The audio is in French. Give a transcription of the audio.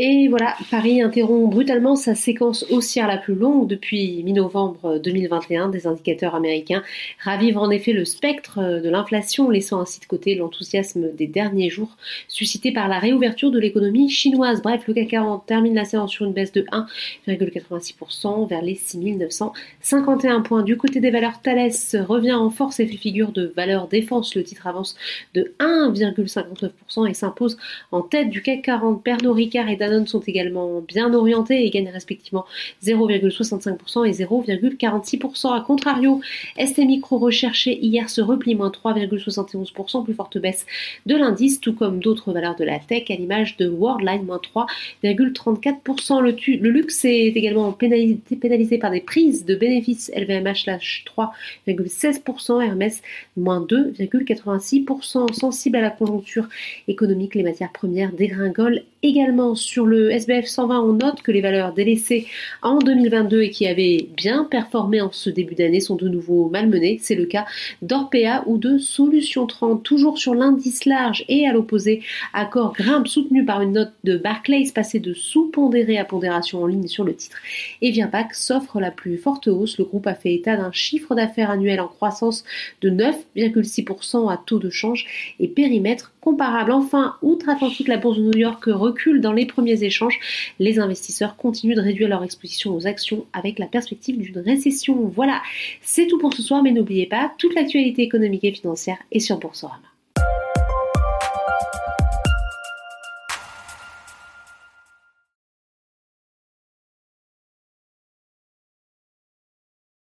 Et voilà, Paris interrompt brutalement sa séquence haussière la plus longue depuis mi-novembre 2021. Des indicateurs américains ravivent en effet le spectre de l'inflation, laissant ainsi de côté l'enthousiasme des derniers jours suscité par la réouverture de l'économie chinoise. Bref, le CAC 40 termine la séance sur une baisse de 1,86% vers les 6951 points. Du côté des valeurs, Thales revient en force et fait figure de valeur défense. Le titre avance de 1,59% et s'impose en tête du CAC 40. Pernod Ricard et sont également bien orientés et gagnent respectivement 0,65% et 0,46%. A contrario, ST Micro recherché hier se replie moins 3,71%, plus forte baisse de l'indice, tout comme d'autres valeurs de la tech à l'image de Worldline moins 3,34%. Le, luxe est également pénalisé, pénalisé, par des prises de bénéfices LVMH lâche 3,16%, Hermès moins 2,86%. Sensible à la conjoncture économique, les matières premières dégringolent également sur le SBF 120, on note que les valeurs délaissées en 2022 et qui avaient bien performé en ce début d'année sont de nouveau malmenées. C'est le cas d'Orpea ou de Solution 30. Toujours sur l'indice large et à l'opposé, Accord grimpe soutenu par une note de Barclays passée de sous-pondéré à pondération en ligne sur le titre. Et Virbac s'offre la plus forte hausse. Le groupe a fait état d'un chiffre d'affaires annuel en croissance de 9,6% à taux de change et périmètre comparable. Enfin, outre-Atlantique, la bourse de New York recule dans les premiers échanges. Les investisseurs continuent de réduire leur exposition aux actions avec la perspective d'une récession. Voilà, c'est tout pour ce soir, mais n'oubliez pas, toute l'actualité économique et financière est sur Boursorama.